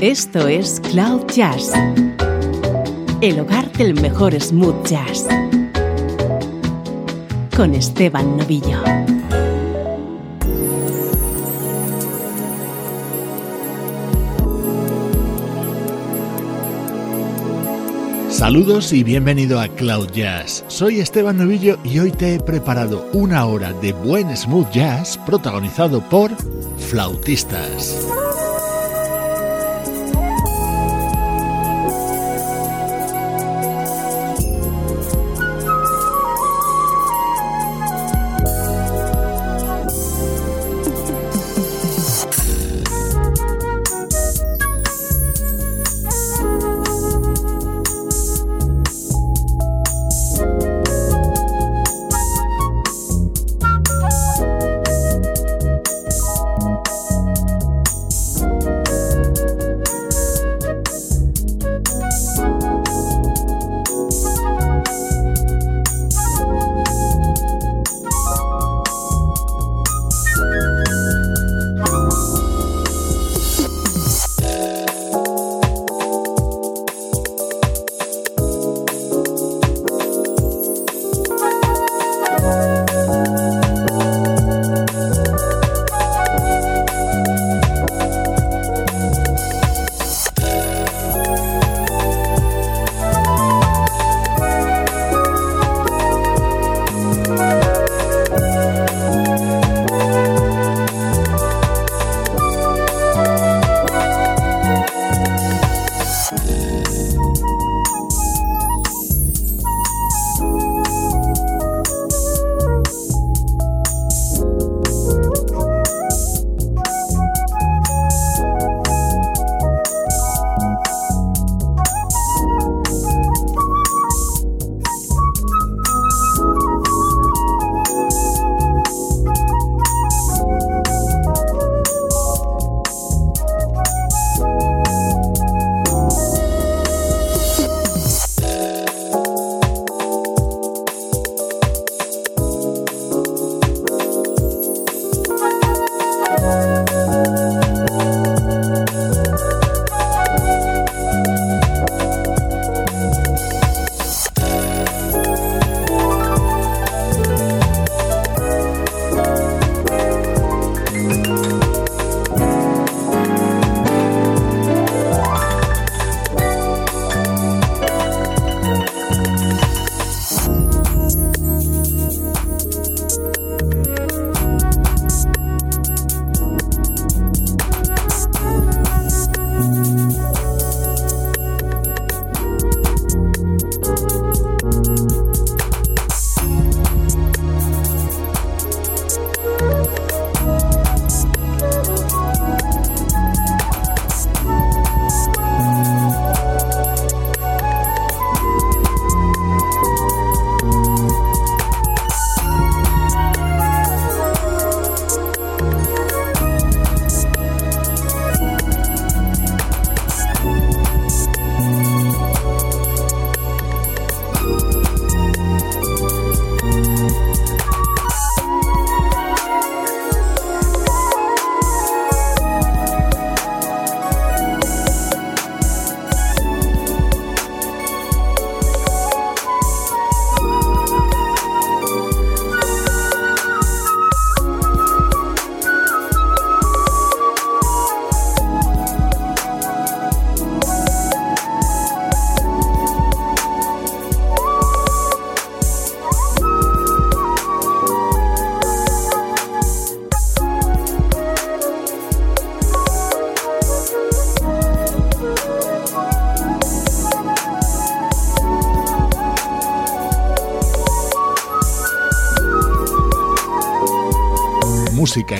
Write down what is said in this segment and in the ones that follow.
Esto es Cloud Jazz, el hogar del mejor smooth jazz, con Esteban Novillo. Saludos y bienvenido a Cloud Jazz. Soy Esteban Novillo y hoy te he preparado una hora de buen smooth jazz protagonizado por flautistas.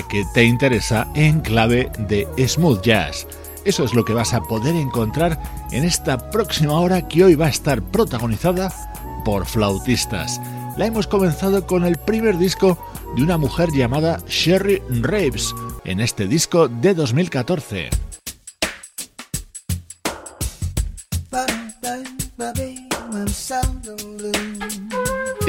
Que te interesa en clave de smooth jazz. Eso es lo que vas a poder encontrar en esta próxima hora que hoy va a estar protagonizada por flautistas. La hemos comenzado con el primer disco de una mujer llamada Sherry Raves en este disco de 2014.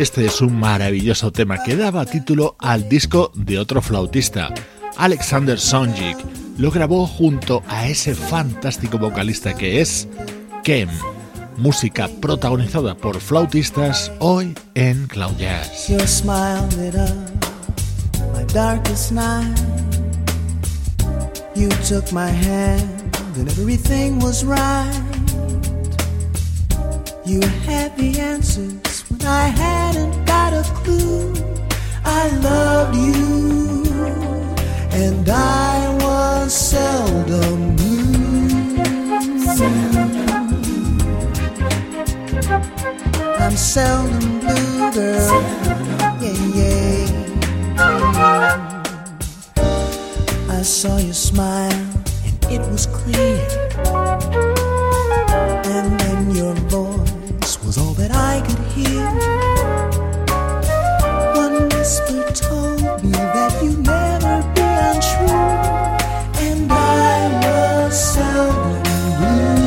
Este es un maravilloso tema que daba título al disco de otro flautista, Alexander Sonjik. lo grabó junto a ese fantástico vocalista que es Kem. Música protagonizada por flautistas hoy en Cloud Jazz. You had the when I hadn't got a clue. I loved you and I was seldom blue. I'm seldom blue, girl. Yeah, yeah. I saw you smile, and it was clear. Was all that I could hear. One whisper told me that you never be untrue, and I was seldom blue.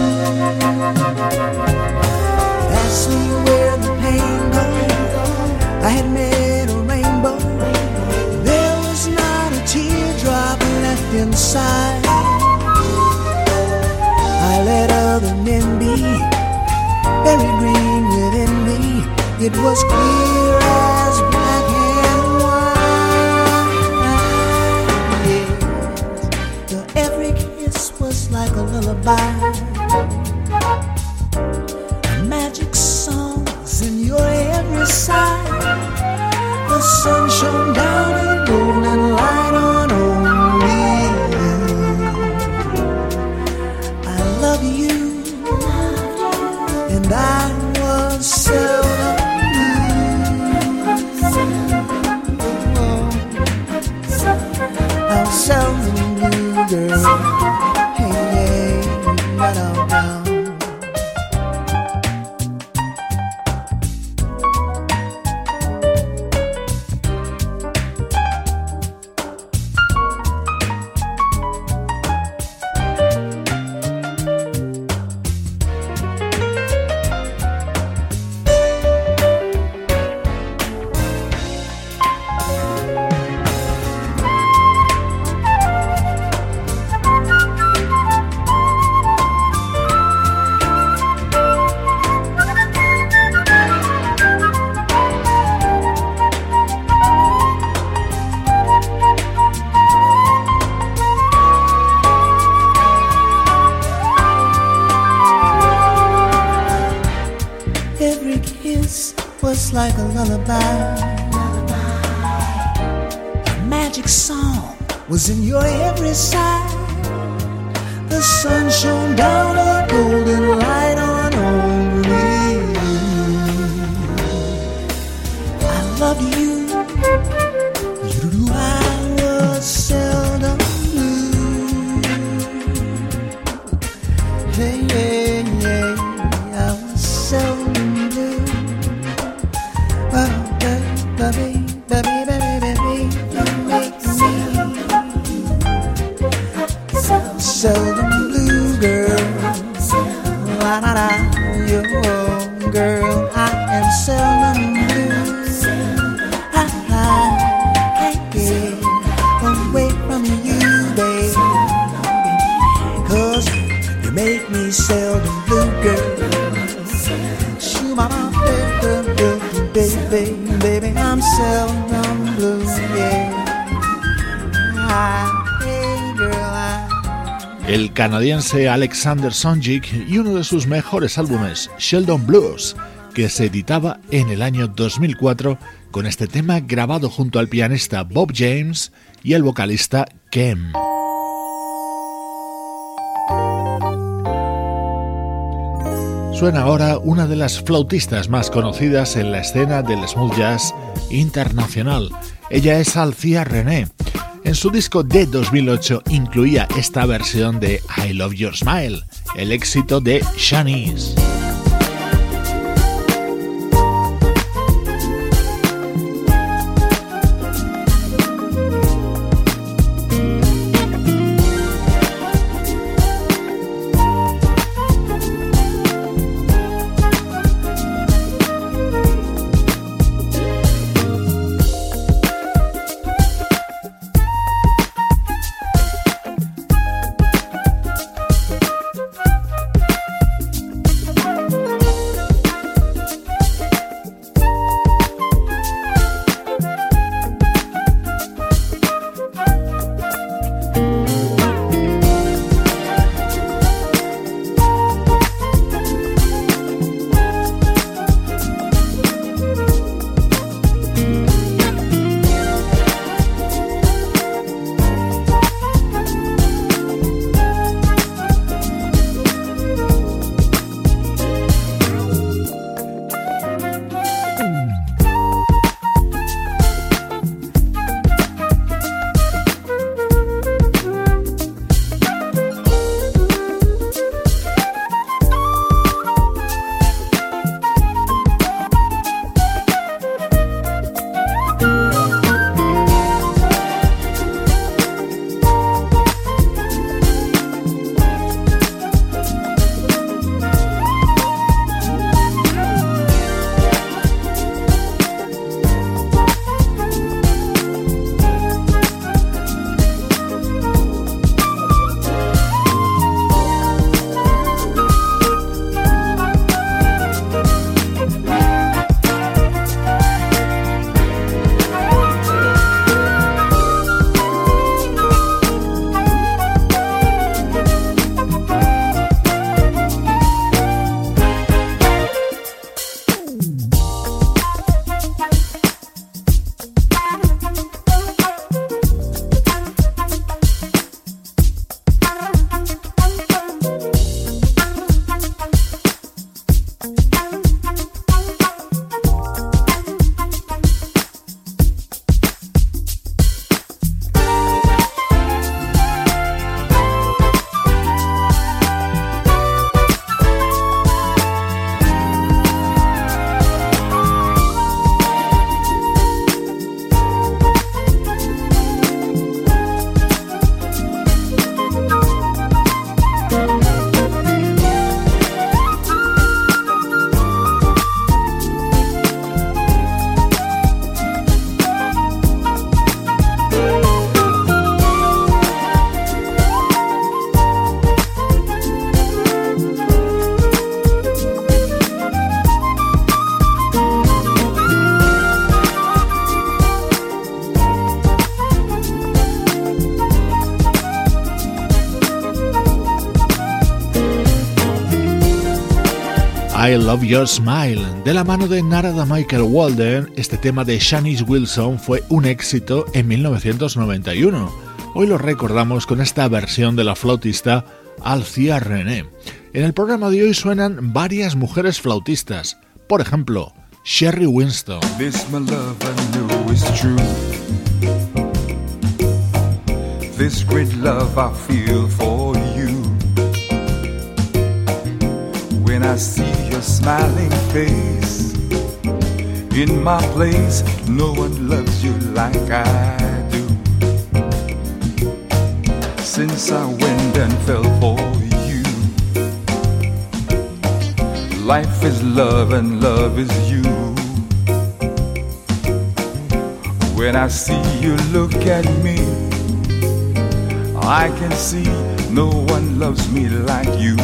Ask me where the pain goes. I had met a rainbow. There was not a teardrop left inside. It was clear el canadiense Alexander Sonjic y uno de sus mejores álbumes, Sheldon Blues, que se editaba en el año 2004 con este tema grabado junto al pianista Bob James y el vocalista Kem. Suena ahora una de las flautistas más conocidas en la escena del smooth jazz internacional. Ella es Alcia René. En su disco de 2008 incluía esta versión de I Love Your Smile, el éxito de Shanice. I Love Your Smile. De la mano de Narada Michael Walden, este tema de Shanice Wilson fue un éxito en 1991. Hoy lo recordamos con esta versión de la flautista Alcia René. En el programa de hoy suenan varias mujeres flautistas. Por ejemplo, Sherry Winston. This my love I is true. This great love I feel for when I see your smiling face. In my place, no one loves you like I do. Since I went and fell for you, life is love and love is you. When I see you look at me, I can see no one loves me like you.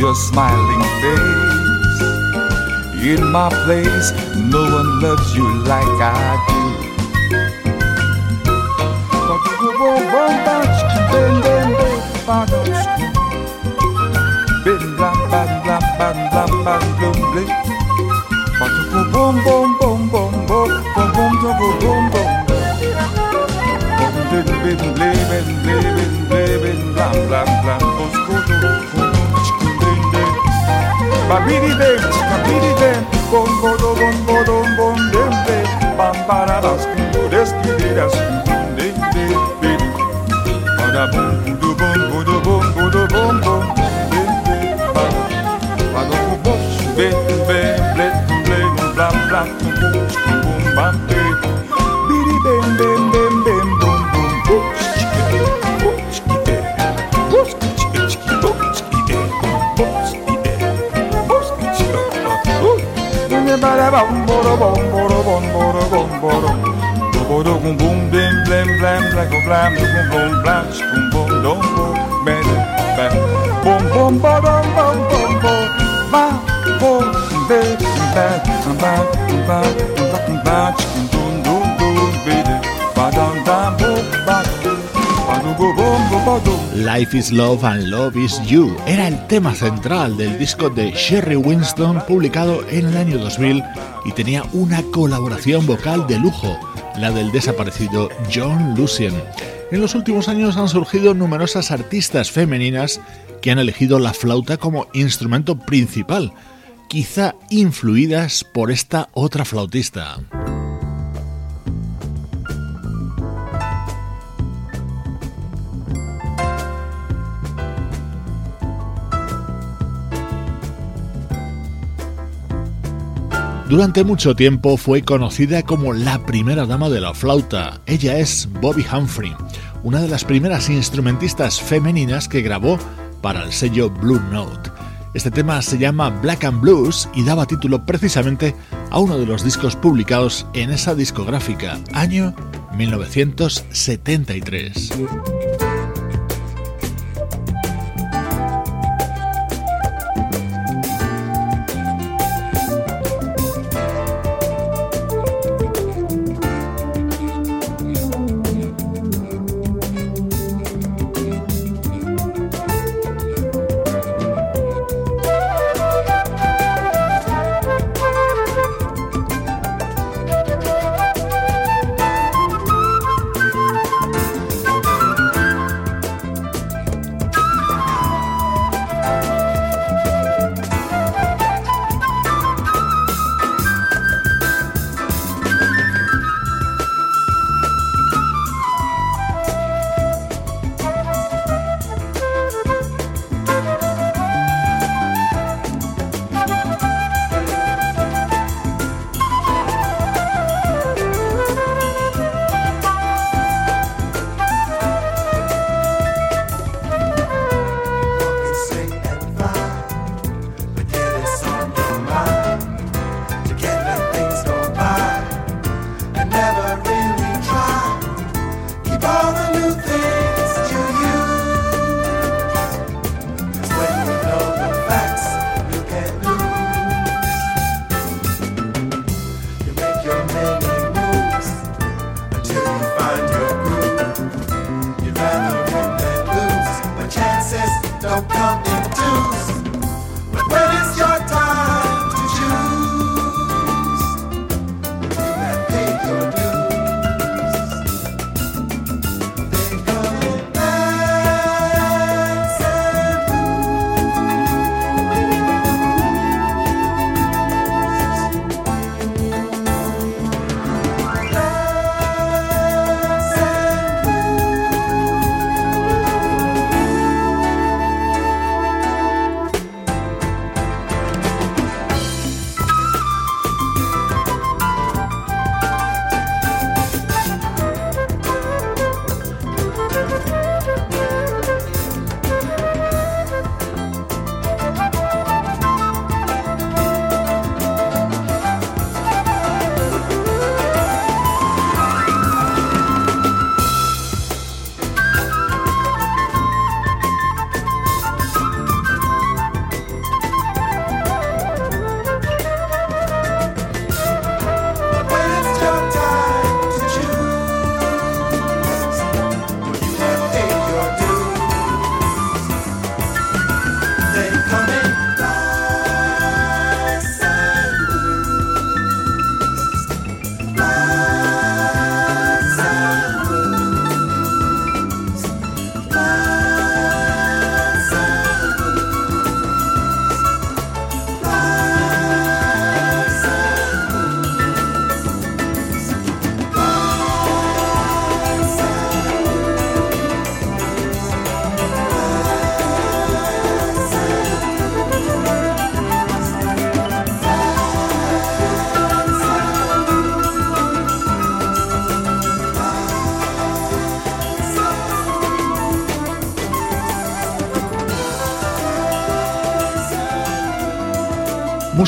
Your smiling face. In my place, no one loves you like I do. Blam blam blam babidi bem, babidi bem, bom bom bom bom bom bom bem bem, bambaradas cundures quiriras bem bem bem, para bom budo bom budo bom budo bom bom bem bem para, para o bom bem bem bam bom boro bom boro bom boro bom boro Bodo kum bum blim blim blam blam kum blam kum bum blam kum bum dom bum bam bam bum bum bom bom bom bom ba bum bam bam bam bam bam bam Life is Love and Love is You era el tema central del disco de Sherry Winston publicado en el año 2000 y tenía una colaboración vocal de lujo, la del desaparecido John Lucien. En los últimos años han surgido numerosas artistas femeninas que han elegido la flauta como instrumento principal, quizá influidas por esta otra flautista. Durante mucho tiempo fue conocida como la primera dama de la flauta. Ella es Bobby Humphrey, una de las primeras instrumentistas femeninas que grabó para el sello Blue Note. Este tema se llama Black and Blues y daba título precisamente a uno de los discos publicados en esa discográfica, año 1973.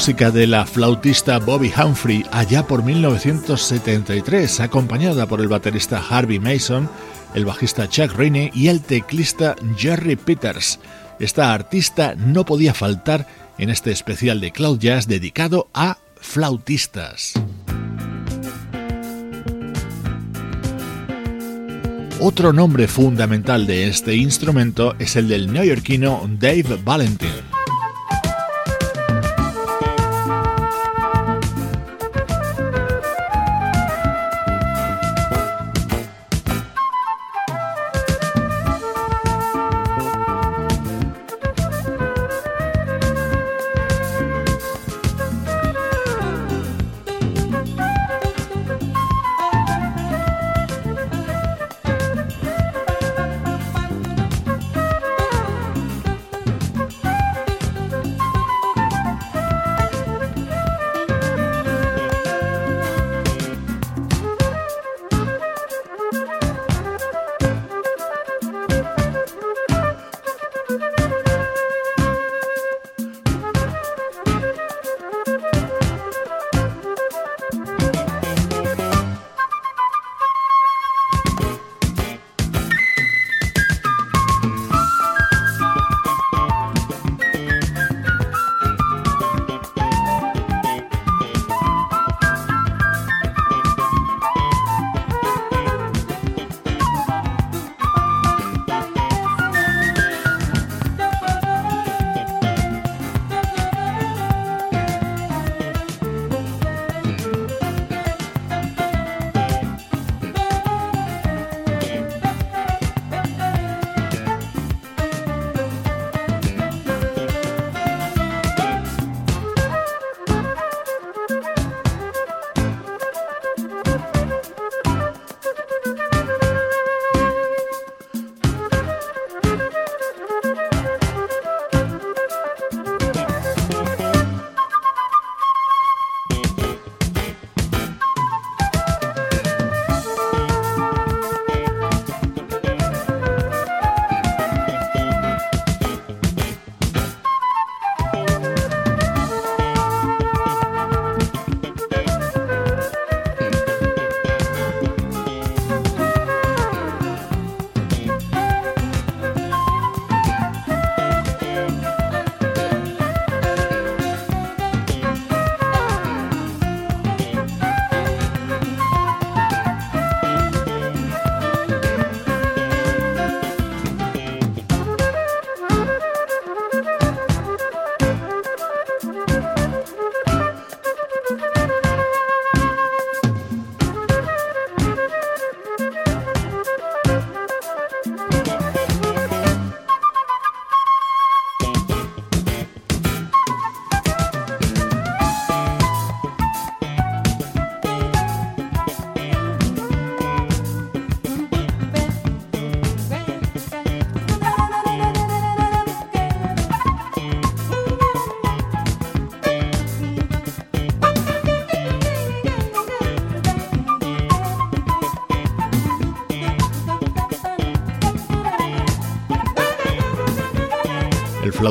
Música de la flautista Bobby Humphrey allá por 1973, acompañada por el baterista Harvey Mason, el bajista Chuck Rainey y el teclista Jerry Peters. Esta artista no podía faltar en este especial de Cloud Jazz dedicado a flautistas. Otro nombre fundamental de este instrumento es el del neoyorquino Dave Valentin.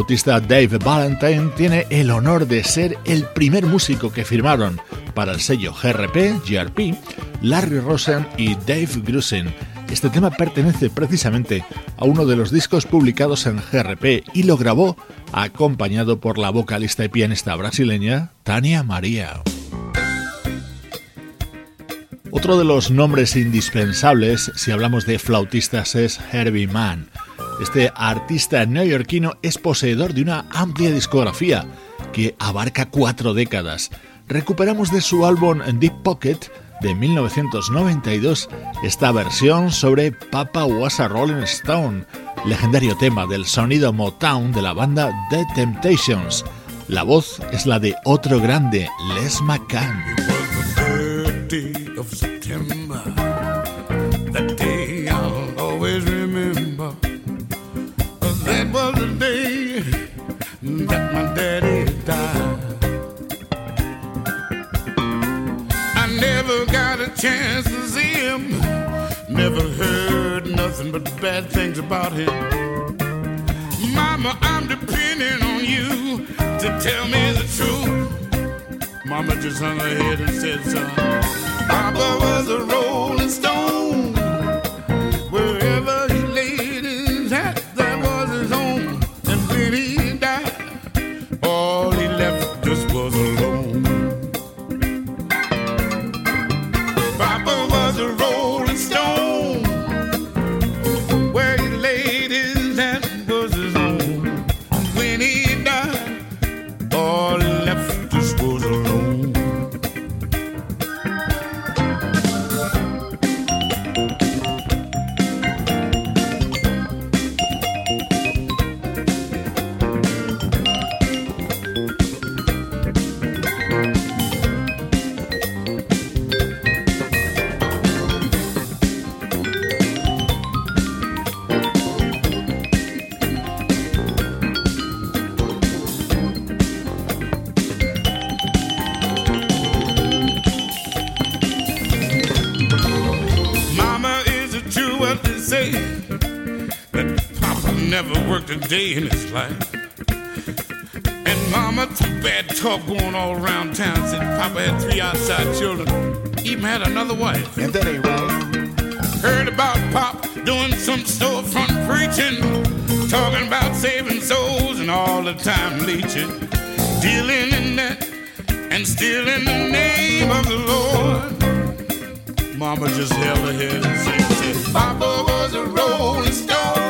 Flautista Dave Valentine tiene el honor de ser el primer músico que firmaron para el sello GRP, GRP, Larry Rosen y Dave Grusin. Este tema pertenece precisamente a uno de los discos publicados en GRP y lo grabó acompañado por la vocalista y pianista brasileña Tania María. Otro de los nombres indispensables si hablamos de flautistas es Herbie Mann. Este artista neoyorquino es poseedor de una amplia discografía que abarca cuatro décadas. Recuperamos de su álbum Deep Pocket de 1992 esta versión sobre Papa Was a Rolling Stone, legendario tema del sonido Motown de la banda The Temptations. La voz es la de otro grande, Les McCann. Got a chance to see him. Never heard nothing but bad things about him. Mama, I'm depending on you to tell me the truth. Mama just hung her head and said, son. Papa was a rolling stone. Day in his life. And Mama, too bad talk going all around town. Said Papa had three outside children, even had another wife. And that ain't right. Heard about Pop doing some storefront preaching, talking about saving souls and all the time leeching, dealing in that and still in the name of the Lord. Mama just held her head and said, said, Papa was a rolling stone.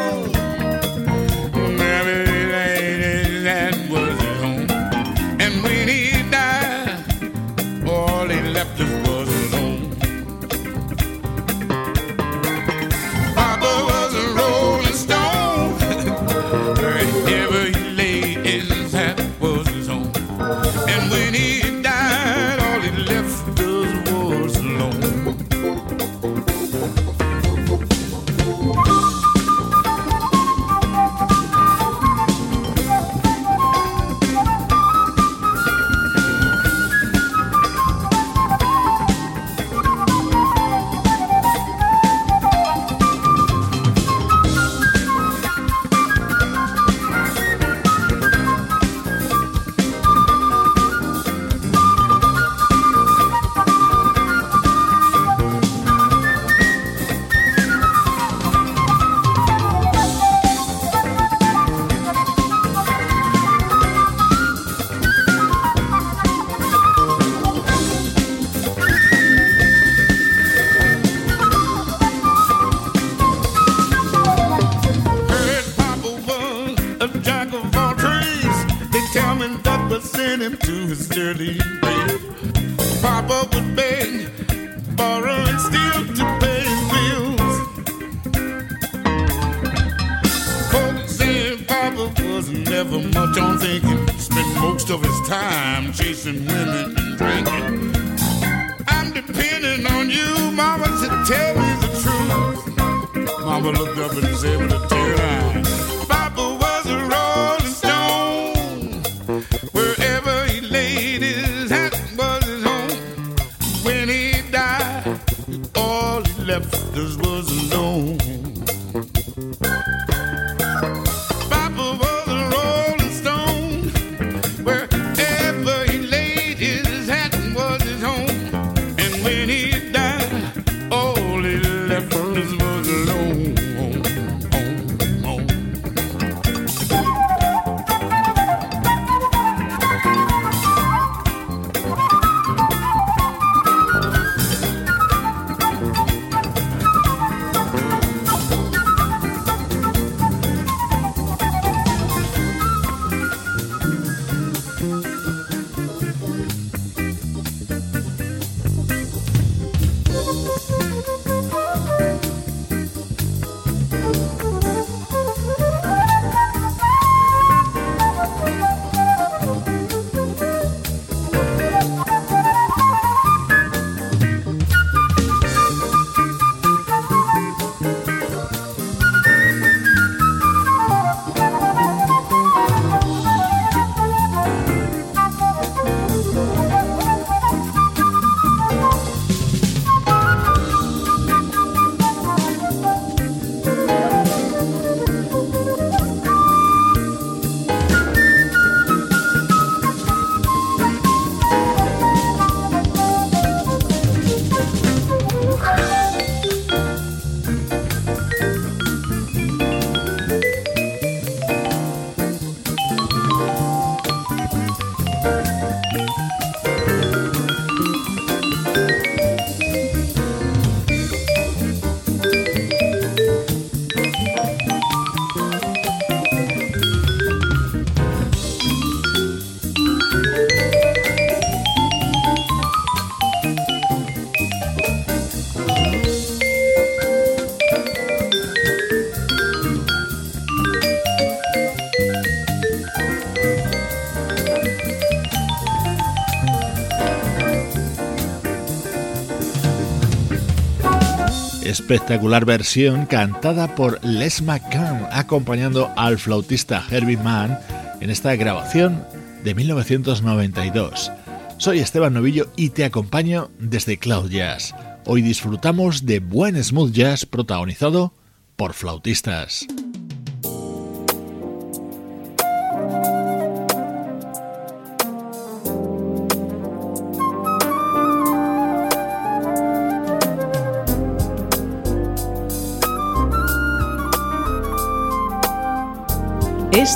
Espectacular versión cantada por Les McCann acompañando al flautista Herbie Mann en esta grabación de 1992. Soy Esteban Novillo y te acompaño desde Cloud Jazz. Hoy disfrutamos de buen smooth jazz protagonizado por flautistas.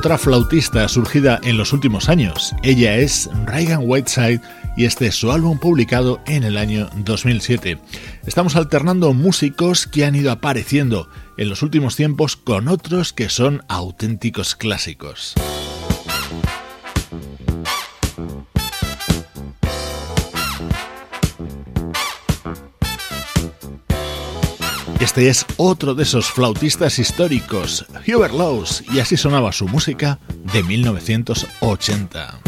Otra flautista surgida en los últimos años. Ella es Reagan Whiteside y este es su álbum publicado en el año 2007. Estamos alternando músicos que han ido apareciendo en los últimos tiempos con otros que son auténticos clásicos. Este es otro de esos flautistas históricos, Hubert Laws, y así sonaba su música de 1980.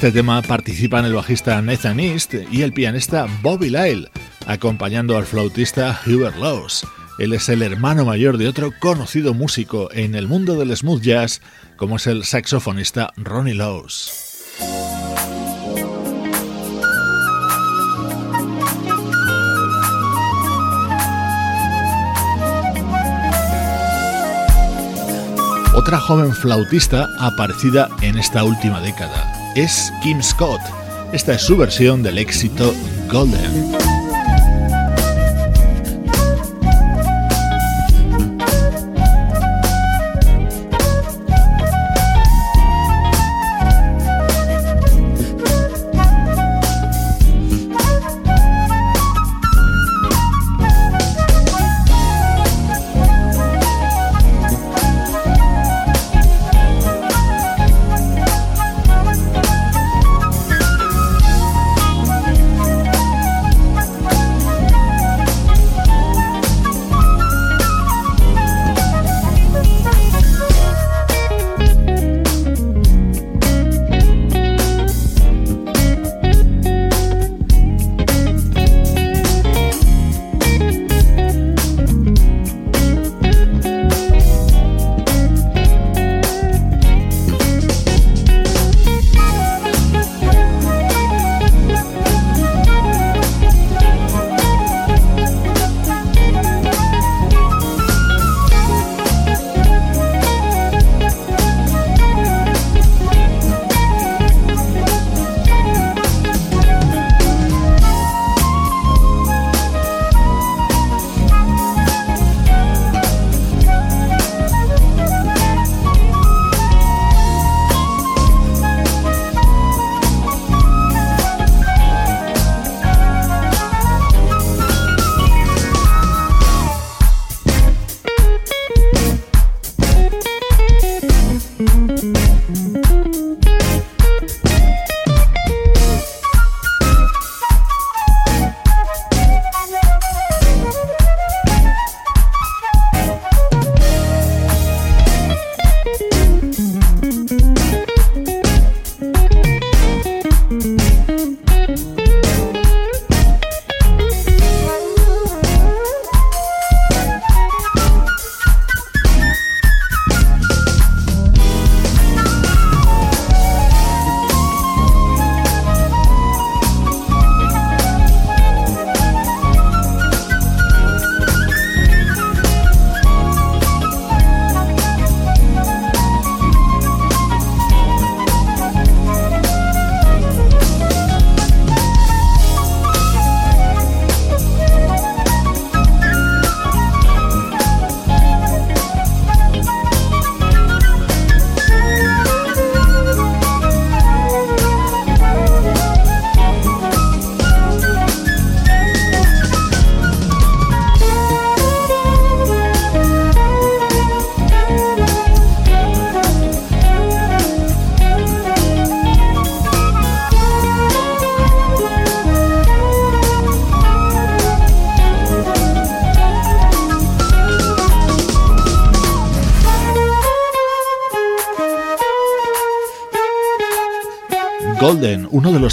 Este tema participan el bajista Nathan East y el pianista Bobby Lyle, acompañando al flautista Hubert Laws. Él es el hermano mayor de otro conocido músico en el mundo del smooth jazz, como es el saxofonista Ronnie Laws. Otra joven flautista aparecida en esta última década es Kim Scott. Esta es su versión del éxito Golden.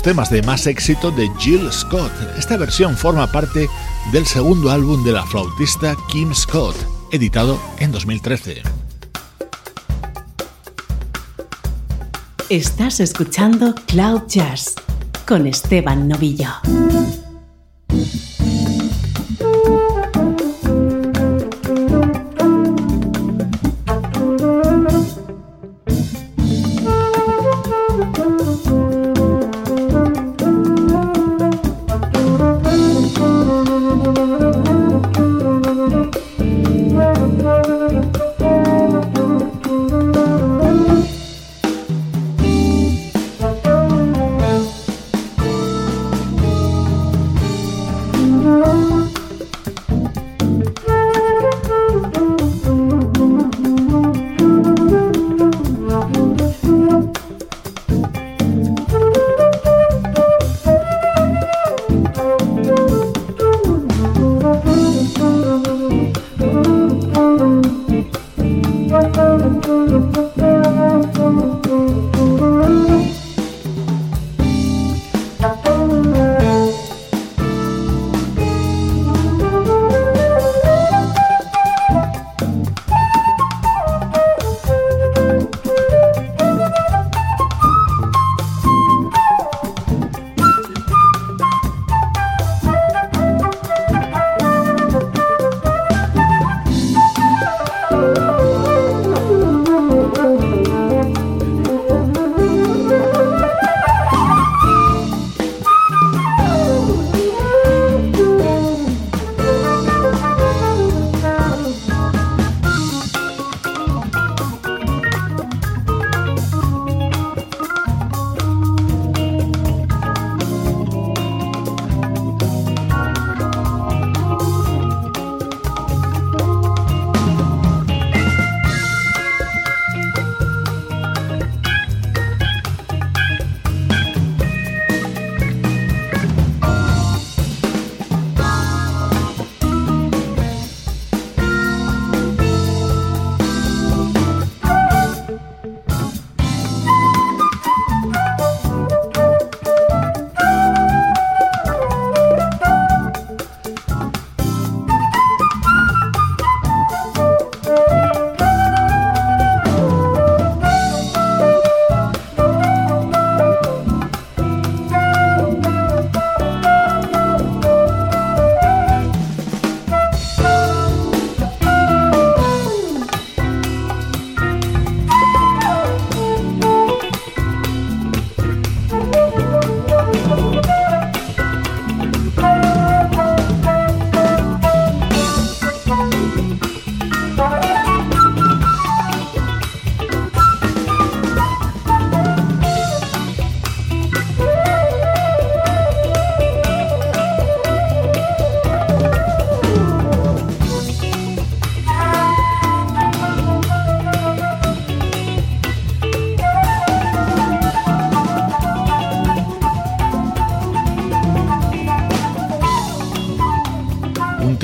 Temas de más éxito de Jill Scott. Esta versión forma parte del segundo álbum de la flautista Kim Scott, editado en 2013. Estás escuchando Cloud Jazz con Esteban Novillo.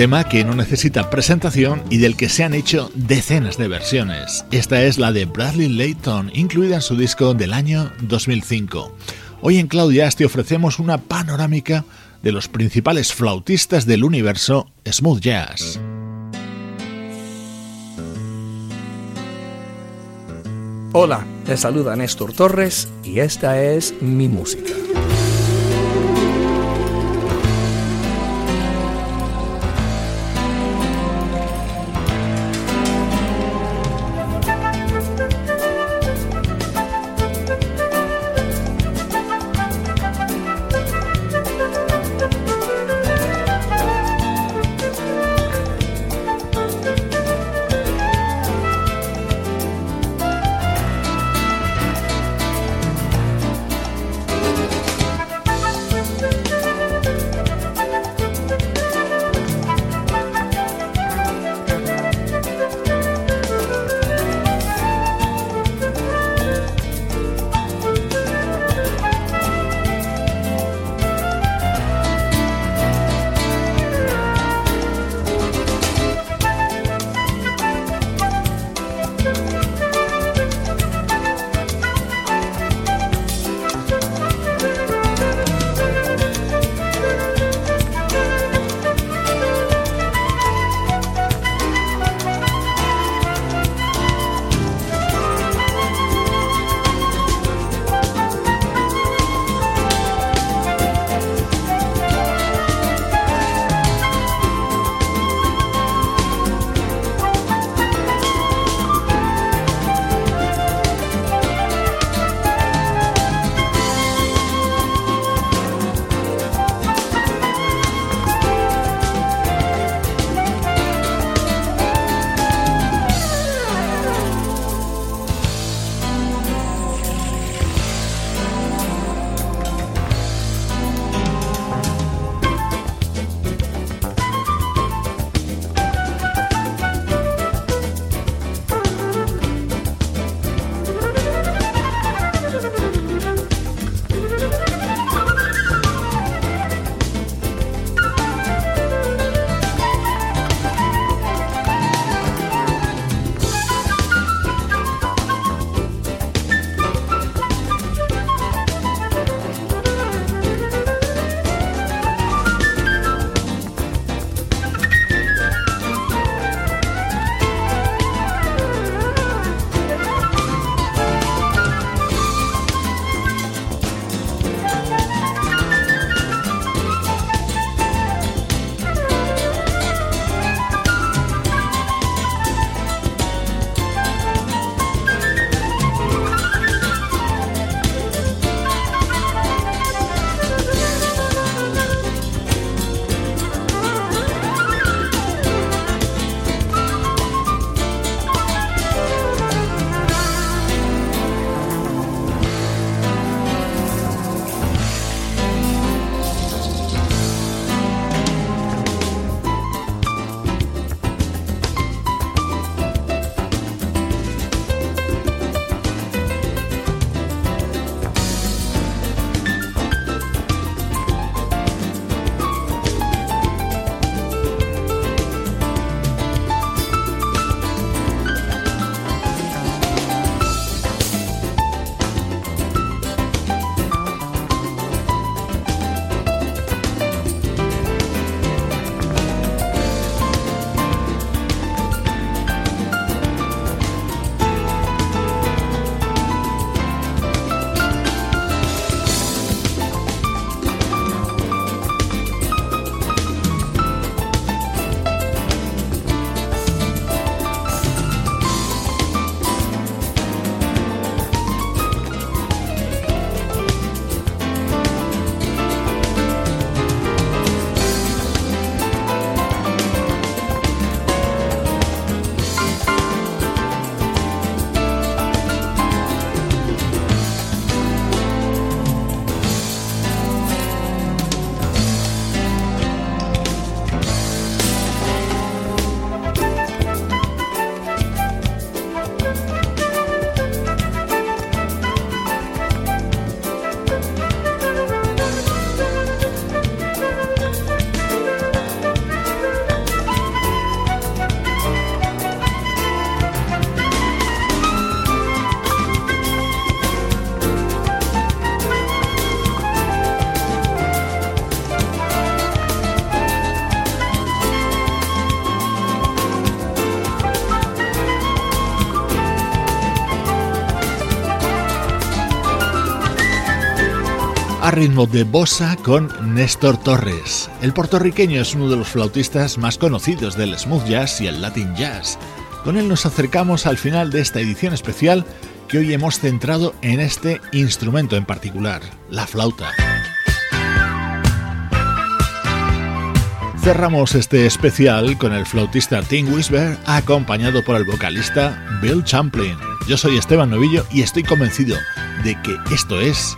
Tema que no necesita presentación y del que se han hecho decenas de versiones. Esta es la de Bradley Layton, incluida en su disco del año 2005. Hoy en Claudias te ofrecemos una panorámica de los principales flautistas del universo smooth jazz. Hola, te saluda Néstor Torres y esta es mi música. Ritmo de bossa con Néstor Torres. El puertorriqueño es uno de los flautistas más conocidos del smooth jazz y el latin jazz. Con él nos acercamos al final de esta edición especial que hoy hemos centrado en este instrumento en particular, la flauta. Cerramos este especial con el flautista Tim Wisber acompañado por el vocalista Bill Champlin. Yo soy Esteban Novillo y estoy convencido de que esto es